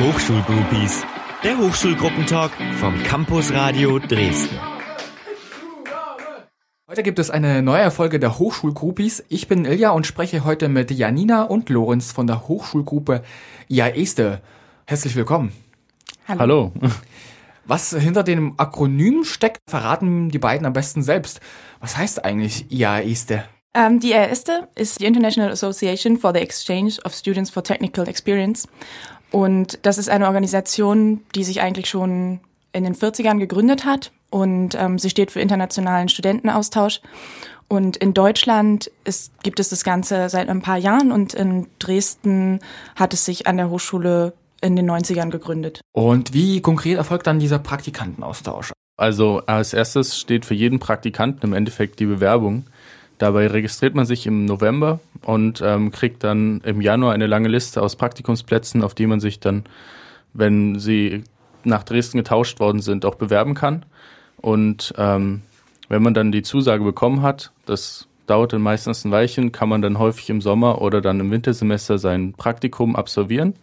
Hochschulgroupies, der Hochschulgruppentalk vom Campus Radio Dresden. Heute gibt es eine neue Folge der Hochschulgroupies. Ich bin Ilja und spreche heute mit Janina und Lorenz von der Hochschulgruppe IAESTE. Herzlich willkommen. Hallo. Hallo. Was hinter dem Akronym steckt, verraten die beiden am besten selbst. Was heißt eigentlich IAESTE? Um, die IAESTE ist die International Association for the Exchange of Students for Technical Experience. Und das ist eine Organisation, die sich eigentlich schon in den 40ern gegründet hat und ähm, sie steht für internationalen Studentenaustausch. Und in Deutschland ist, gibt es das Ganze seit ein paar Jahren und in Dresden hat es sich an der Hochschule in den 90ern gegründet. Und wie konkret erfolgt dann dieser Praktikantenaustausch? Also als erstes steht für jeden Praktikanten im Endeffekt die Bewerbung. Dabei registriert man sich im November und ähm, kriegt dann im Januar eine lange Liste aus Praktikumsplätzen, auf die man sich dann, wenn sie nach Dresden getauscht worden sind, auch bewerben kann. Und ähm, wenn man dann die Zusage bekommen hat, das dauert dann meistens ein Weilchen, kann man dann häufig im Sommer oder dann im Wintersemester sein Praktikum absolvieren.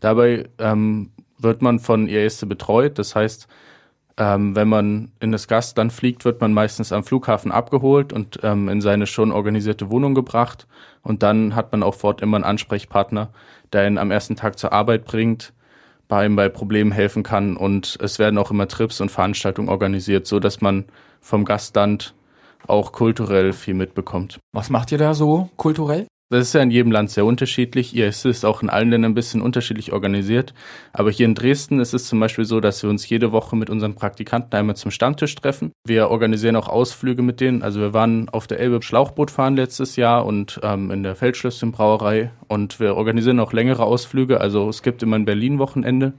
Dabei ähm, wird man von IASTE betreut, das heißt, ähm, wenn man in das Gastland fliegt, wird man meistens am Flughafen abgeholt und ähm, in seine schon organisierte Wohnung gebracht. Und dann hat man auch fort immer einen Ansprechpartner, der ihn am ersten Tag zur Arbeit bringt, bei ihm bei Problemen helfen kann. Und es werden auch immer Trips und Veranstaltungen organisiert, so dass man vom Gastland auch kulturell viel mitbekommt. Was macht ihr da so kulturell? Das ist ja in jedem Land sehr unterschiedlich. IS ist auch in allen Ländern ein bisschen unterschiedlich organisiert. Aber hier in Dresden ist es zum Beispiel so, dass wir uns jede Woche mit unseren Praktikanten einmal zum Stammtisch treffen. Wir organisieren auch Ausflüge mit denen. Also wir waren auf der Elbe Schlauchboot fahren letztes Jahr und ähm, in der Feldschlösschenbrauerei. Und wir organisieren auch längere Ausflüge. Also es gibt immer ein Berlin-Wochenende,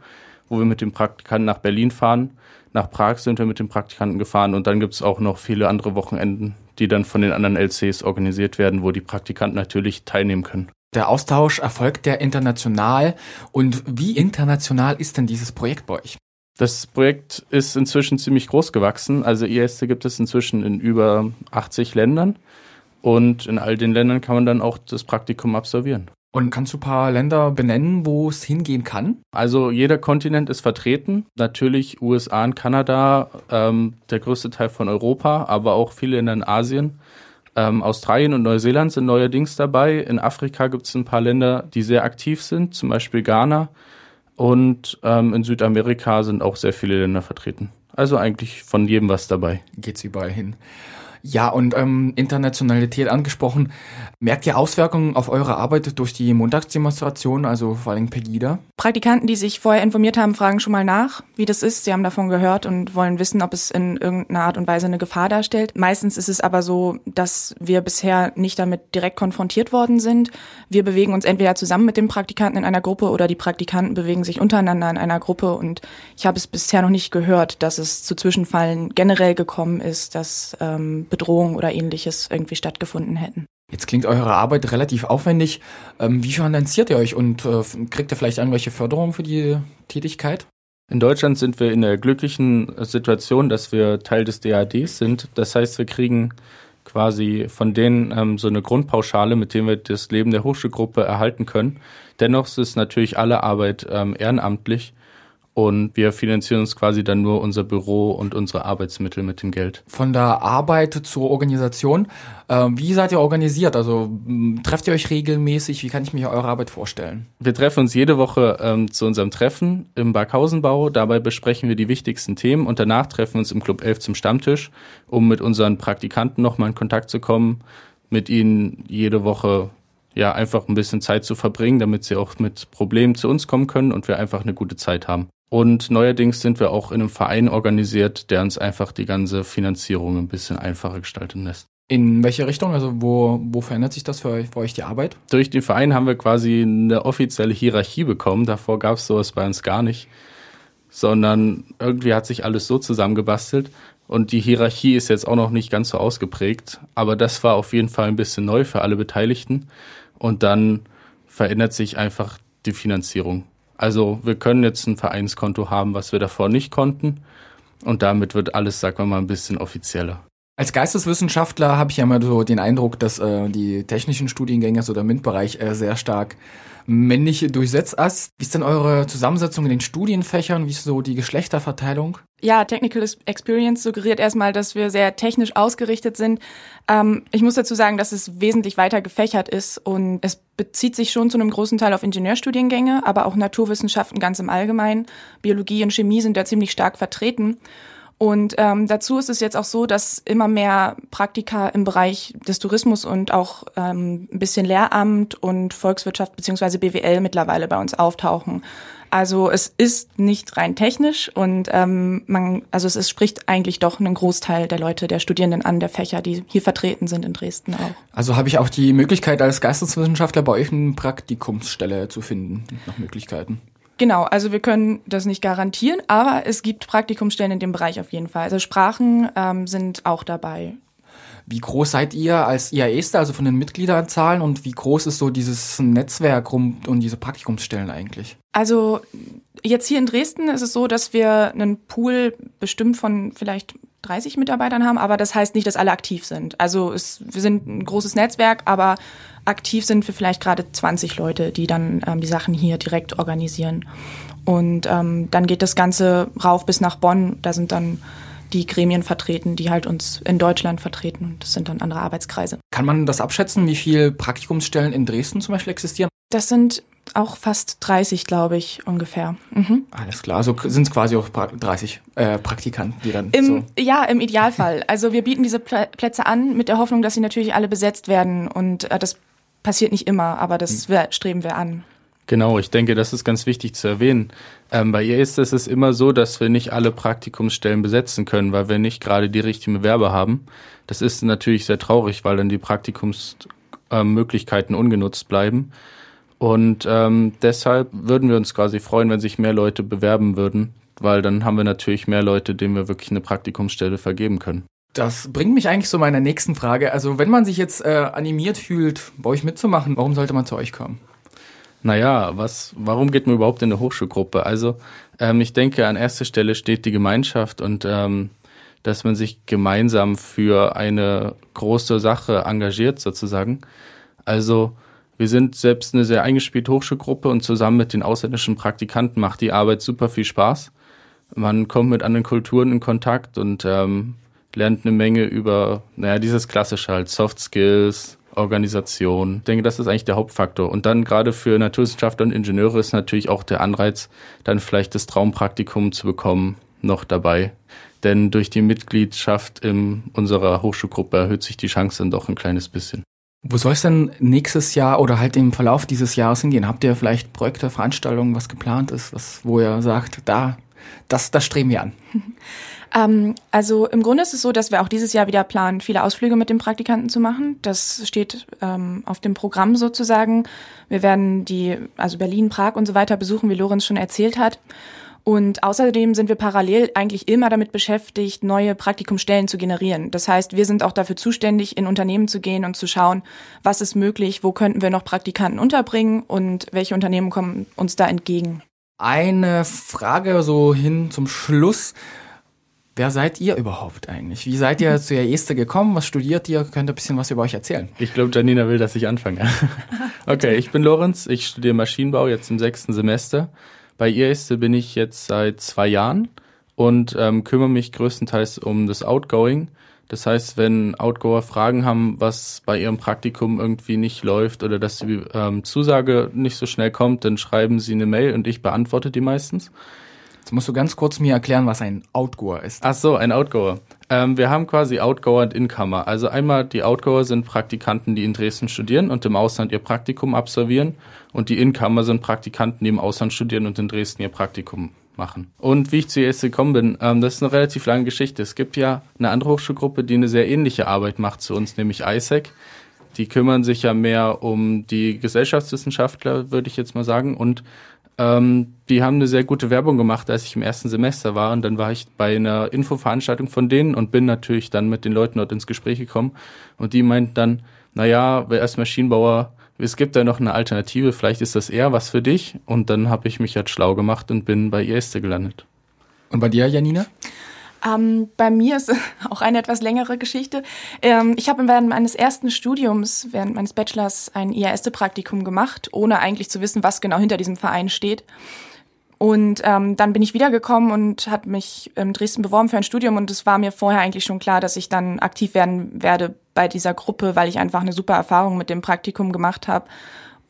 wo wir mit den Praktikanten nach Berlin fahren. Nach Prag sind wir mit den Praktikanten gefahren und dann gibt es auch noch viele andere Wochenenden, die dann von den anderen LCs organisiert werden, wo die Praktikanten natürlich teilnehmen können. Der Austausch erfolgt der international. Und wie international ist denn dieses Projekt bei euch? Das Projekt ist inzwischen ziemlich groß gewachsen. Also IST gibt es inzwischen in über 80 Ländern. Und in all den Ländern kann man dann auch das Praktikum absolvieren. Und kannst du ein paar Länder benennen, wo es hingehen kann? Also jeder Kontinent ist vertreten. Natürlich USA und Kanada, ähm, der größte Teil von Europa, aber auch viele Länder in Asien. Ähm, Australien und Neuseeland sind neuerdings dabei. In Afrika gibt es ein paar Länder, die sehr aktiv sind, zum Beispiel Ghana. Und ähm, in Südamerika sind auch sehr viele Länder vertreten. Also eigentlich von jedem was dabei. Geht's überall hin. Ja, und ähm, Internationalität angesprochen. Merkt ihr Auswirkungen auf eure Arbeit durch die Montagsdemonstration, also vor allem Pegida? Praktikanten, die sich vorher informiert haben, fragen schon mal nach, wie das ist. Sie haben davon gehört und wollen wissen, ob es in irgendeiner Art und Weise eine Gefahr darstellt. Meistens ist es aber so, dass wir bisher nicht damit direkt konfrontiert worden sind. Wir bewegen uns entweder zusammen mit den Praktikanten in einer Gruppe oder die Praktikanten bewegen sich untereinander in einer Gruppe und ich habe es bisher noch nicht gehört, dass es zu Zwischenfallen generell gekommen ist, dass ähm, Bedrohung oder ähnliches irgendwie stattgefunden hätten. Jetzt klingt eure Arbeit relativ aufwendig. Ähm, wie finanziert ihr euch und äh, kriegt ihr vielleicht irgendwelche Förderungen für die Tätigkeit? In Deutschland sind wir in der glücklichen Situation, dass wir Teil des DADs sind. Das heißt, wir kriegen quasi von denen ähm, so eine Grundpauschale, mit dem wir das Leben der Hochschulgruppe erhalten können. Dennoch ist natürlich alle Arbeit ähm, ehrenamtlich und wir finanzieren uns quasi dann nur unser Büro und unsere Arbeitsmittel mit dem Geld. Von der Arbeit zur Organisation, äh, wie seid ihr organisiert? Also trefft ihr euch regelmäßig? Wie kann ich mir eure Arbeit vorstellen? Wir treffen uns jede Woche ähm, zu unserem Treffen im Barkhausenbau. Dabei besprechen wir die wichtigsten Themen und danach treffen wir uns im Club 11 zum Stammtisch, um mit unseren Praktikanten nochmal in Kontakt zu kommen, mit ihnen jede Woche ja einfach ein bisschen Zeit zu verbringen, damit sie auch mit Problemen zu uns kommen können und wir einfach eine gute Zeit haben. Und neuerdings sind wir auch in einem Verein organisiert, der uns einfach die ganze Finanzierung ein bisschen einfacher gestalten lässt. In welche Richtung? Also wo, wo verändert sich das für euch, für euch die Arbeit? Durch den Verein haben wir quasi eine offizielle Hierarchie bekommen. Davor gab es sowas bei uns gar nicht. Sondern irgendwie hat sich alles so zusammengebastelt. Und die Hierarchie ist jetzt auch noch nicht ganz so ausgeprägt. Aber das war auf jeden Fall ein bisschen neu für alle Beteiligten. Und dann verändert sich einfach die Finanzierung. Also wir können jetzt ein Vereinskonto haben, was wir davor nicht konnten. Und damit wird alles, sagen wir mal, ein bisschen offizieller. Als Geisteswissenschaftler habe ich ja immer so den Eindruck, dass äh, die technischen Studiengänge, so der MINT-Bereich, äh, sehr stark männlich durchsetzt ist. Wie ist denn eure Zusammensetzung in den Studienfächern? Wie ist so die Geschlechterverteilung? Ja, Technical Experience suggeriert erstmal, dass wir sehr technisch ausgerichtet sind. Ähm, ich muss dazu sagen, dass es wesentlich weiter gefächert ist und es bezieht sich schon zu einem großen Teil auf Ingenieurstudiengänge, aber auch Naturwissenschaften ganz im Allgemeinen. Biologie und Chemie sind da ziemlich stark vertreten. Und ähm, dazu ist es jetzt auch so, dass immer mehr Praktika im Bereich des Tourismus und auch ähm, ein bisschen Lehramt und Volkswirtschaft beziehungsweise BWL mittlerweile bei uns auftauchen. Also es ist nicht rein technisch und ähm, man, also es ist, spricht eigentlich doch einen Großteil der Leute, der Studierenden an, der Fächer, die hier vertreten sind in Dresden auch. Also habe ich auch die Möglichkeit als Geisteswissenschaftler bei euch eine Praktikumsstelle zu finden, nach Möglichkeiten. Genau, also wir können das nicht garantieren, aber es gibt Praktikumsstellen in dem Bereich auf jeden Fall. Also Sprachen ähm, sind auch dabei. Wie groß seid ihr als IAESter, also von den Mitgliederzahlen und wie groß ist so dieses Netzwerk rund um diese Praktikumsstellen eigentlich? Also jetzt hier in Dresden ist es so, dass wir einen Pool bestimmt von vielleicht 30 Mitarbeitern haben, aber das heißt nicht, dass alle aktiv sind. Also es, wir sind ein großes Netzwerk, aber aktiv sind wir vielleicht gerade 20 Leute, die dann ähm, die Sachen hier direkt organisieren. Und ähm, dann geht das Ganze rauf bis nach Bonn. Da sind dann die Gremien vertreten, die halt uns in Deutschland vertreten. Das sind dann andere Arbeitskreise. Kann man das abschätzen, wie viele Praktikumsstellen in Dresden zum Beispiel existieren? Das sind auch fast 30, glaube ich, ungefähr. Mhm. Alles klar, also sind es quasi auch 30 äh, Praktikanten, die dann Im, so Ja, im Idealfall. Also wir bieten diese Plätze an mit der Hoffnung, dass sie natürlich alle besetzt werden und äh, das passiert nicht immer, aber das hm. streben wir an. Genau, ich denke, das ist ganz wichtig zu erwähnen. Ähm, bei ihr ist es immer so, dass wir nicht alle Praktikumsstellen besetzen können, weil wir nicht gerade die richtigen Bewerber haben. Das ist natürlich sehr traurig, weil dann die Praktikumsmöglichkeiten äh, ungenutzt bleiben. Und ähm, deshalb würden wir uns quasi freuen, wenn sich mehr Leute bewerben würden, weil dann haben wir natürlich mehr Leute, denen wir wirklich eine Praktikumsstelle vergeben können. Das bringt mich eigentlich zu meiner nächsten Frage. Also wenn man sich jetzt äh, animiert fühlt, bei euch mitzumachen, warum sollte man zu euch kommen? Naja, was, warum geht man überhaupt in eine Hochschulgruppe? Also ähm, ich denke, an erster Stelle steht die Gemeinschaft und ähm, dass man sich gemeinsam für eine große Sache engagiert sozusagen. Also wir sind selbst eine sehr eingespielte Hochschulgruppe und zusammen mit den ausländischen Praktikanten macht die Arbeit super viel Spaß. Man kommt mit anderen Kulturen in Kontakt und ähm, lernt eine Menge über, naja, dieses klassische halt, Soft Skills, Organisation. Ich denke, das ist eigentlich der Hauptfaktor. Und dann gerade für Naturwissenschaftler und Ingenieure ist natürlich auch der Anreiz, dann vielleicht das Traumpraktikum zu bekommen, noch dabei. Denn durch die Mitgliedschaft in unserer Hochschulgruppe erhöht sich die Chance dann doch ein kleines bisschen. Wo soll es denn nächstes Jahr oder halt im Verlauf dieses Jahres hingehen? Habt ihr vielleicht Projekte, Veranstaltungen, was geplant ist, was, wo ihr sagt, da, das, das streben wir an? Ähm, also im Grunde ist es so, dass wir auch dieses Jahr wieder planen, viele Ausflüge mit den Praktikanten zu machen. Das steht ähm, auf dem Programm sozusagen. Wir werden die, also Berlin, Prag und so weiter besuchen, wie Lorenz schon erzählt hat. Und außerdem sind wir parallel eigentlich immer damit beschäftigt, neue Praktikumstellen zu generieren. Das heißt, wir sind auch dafür zuständig, in Unternehmen zu gehen und zu schauen, was ist möglich, wo könnten wir noch Praktikanten unterbringen und welche Unternehmen kommen uns da entgegen. Eine Frage so hin zum Schluss. Wer seid ihr überhaupt eigentlich? Wie seid ihr zu Este gekommen? Was studiert ihr? Könnt ihr ein bisschen was über euch erzählen? Ich glaube, Janina will, dass ich anfange. okay, ich bin Lorenz. Ich studiere Maschinenbau jetzt im sechsten Semester. Bei Este bin ich jetzt seit zwei Jahren und ähm, kümmere mich größtenteils um das Outgoing. Das heißt, wenn Outgoer Fragen haben, was bei ihrem Praktikum irgendwie nicht läuft oder dass die ähm, Zusage nicht so schnell kommt, dann schreiben sie eine Mail und ich beantworte die meistens. Jetzt musst du ganz kurz mir erklären, was ein Outgoer ist. Ach so, ein Outgoer. Ähm, wir haben quasi Outgoer und Incomer. Also einmal die Outgoer sind Praktikanten, die in Dresden studieren und im Ausland ihr Praktikum absolvieren. Und die Incomer sind Praktikanten, die im Ausland studieren und in Dresden ihr Praktikum machen. Und wie ich zu ES gekommen bin, ähm, das ist eine relativ lange Geschichte. Es gibt ja eine andere Hochschulgruppe, die eine sehr ähnliche Arbeit macht zu uns, nämlich ISEC. Die kümmern sich ja mehr um die Gesellschaftswissenschaftler, würde ich jetzt mal sagen. Und ähm, die haben eine sehr gute Werbung gemacht, als ich im ersten Semester war. Und dann war ich bei einer Infoveranstaltung von denen und bin natürlich dann mit den Leuten dort ins Gespräch gekommen. Und die meinten dann, naja, wer ist Maschinenbauer? Es gibt da noch eine Alternative, vielleicht ist das eher was für dich. Und dann habe ich mich halt schlau gemacht und bin bei Erste gelandet. Und bei dir, Janina? Ähm, bei mir ist auch eine etwas längere Geschichte. Ähm, ich habe während meines ersten Studiums, während meines Bachelors, ein IAS-Praktikum gemacht, ohne eigentlich zu wissen, was genau hinter diesem Verein steht. Und ähm, dann bin ich wiedergekommen und hat mich in Dresden beworben für ein Studium und es war mir vorher eigentlich schon klar, dass ich dann aktiv werden werde bei dieser Gruppe, weil ich einfach eine super Erfahrung mit dem Praktikum gemacht habe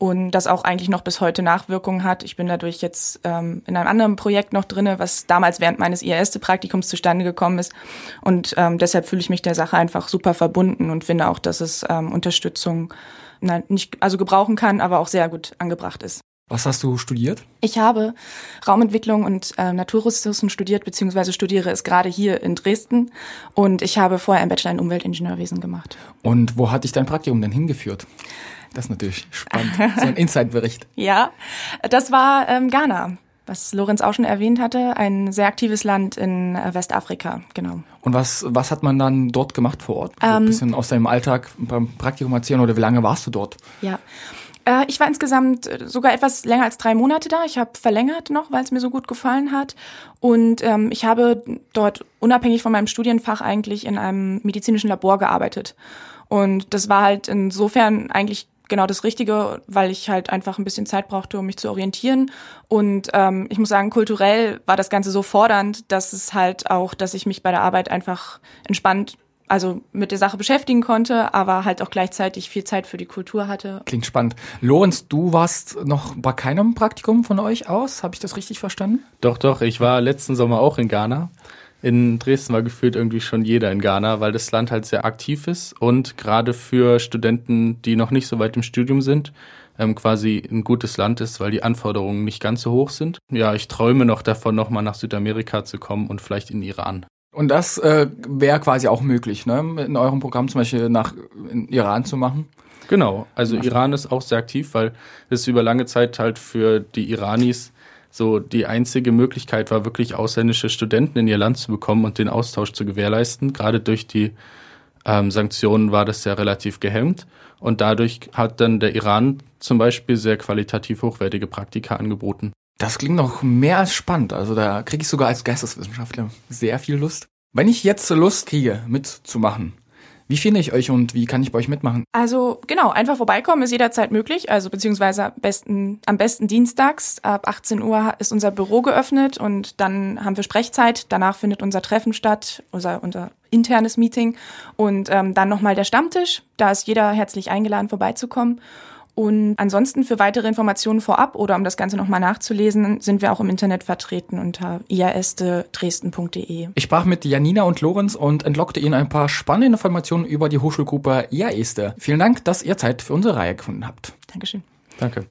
und das auch eigentlich noch bis heute Nachwirkungen hat. Ich bin dadurch jetzt ähm, in einem anderen Projekt noch drinne, was damals während meines IRS-Praktikums zustande gekommen ist und ähm, deshalb fühle ich mich der Sache einfach super verbunden und finde auch, dass es ähm, Unterstützung na, nicht also gebrauchen kann, aber auch sehr gut angebracht ist. Was hast du studiert? Ich habe Raumentwicklung und äh, Naturressourcen studiert, beziehungsweise studiere es gerade hier in Dresden. Und ich habe vorher einen Bachelor in Umweltingenieurwesen gemacht. Und wo hat dich dein Praktikum denn hingeführt? Das ist natürlich spannend. so ein Insight-Bericht. ja, das war ähm, Ghana, was Lorenz auch schon erwähnt hatte. Ein sehr aktives Land in äh, Westafrika, genau. Und was, was hat man dann dort gemacht vor Ort? So ein bisschen aus deinem Alltag beim Praktikum erzählen oder wie lange warst du dort? Ja. Äh, Ich war insgesamt äh, sogar etwas länger als drei Monate da. Ich habe verlängert noch, weil es mir so gut gefallen hat. Und ähm, ich habe dort unabhängig von meinem Studienfach eigentlich in einem medizinischen Labor gearbeitet. Und das war halt insofern eigentlich genau das Richtige, weil ich halt einfach ein bisschen Zeit brauchte, um mich zu orientieren. Und ähm, ich muss sagen, kulturell war das Ganze so fordernd, dass es halt auch, dass ich mich bei der Arbeit einfach entspannt also mit der Sache beschäftigen konnte, aber halt auch gleichzeitig viel Zeit für die Kultur hatte. Klingt spannend. Lorenz, du warst noch bei keinem Praktikum von euch aus. Habe ich das richtig verstanden? Doch, doch, ich war letzten Sommer auch in Ghana. In Dresden war gefühlt irgendwie schon jeder in Ghana, weil das Land halt sehr aktiv ist und gerade für Studenten, die noch nicht so weit im Studium sind, ähm, quasi ein gutes Land ist, weil die Anforderungen nicht ganz so hoch sind. Ja, ich träume noch davon, nochmal nach Südamerika zu kommen und vielleicht in Iran. Und das äh, wäre quasi auch möglich, ne? in eurem Programm zum Beispiel nach Iran zu machen. Genau, also Iran ist auch sehr aktiv, weil es über lange Zeit halt für die Iranis so die einzige Möglichkeit war, wirklich ausländische Studenten in ihr Land zu bekommen und den Austausch zu gewährleisten. Gerade durch die ähm, Sanktionen war das ja relativ gehemmt. Und dadurch hat dann der Iran zum Beispiel sehr qualitativ hochwertige Praktika angeboten. Das klingt noch mehr als spannend. Also da kriege ich sogar als Geisteswissenschaftler sehr viel Lust. Wenn ich jetzt Lust kriege, mitzumachen, wie finde ich euch und wie kann ich bei euch mitmachen? Also genau, einfach vorbeikommen ist jederzeit möglich, also beziehungsweise am besten, am besten dienstags. Ab 18 Uhr ist unser Büro geöffnet und dann haben wir Sprechzeit. Danach findet unser Treffen statt, unser, unser internes Meeting und ähm, dann nochmal der Stammtisch. Da ist jeder herzlich eingeladen, vorbeizukommen. Und ansonsten für weitere Informationen vorab oder um das Ganze nochmal nachzulesen, sind wir auch im Internet vertreten unter iastedresden.de. Ich sprach mit Janina und Lorenz und entlockte ihnen ein paar spannende Informationen über die Hochschulgruppe IAESTE. Vielen Dank, dass ihr Zeit für unsere Reihe gefunden habt. Dankeschön. Danke.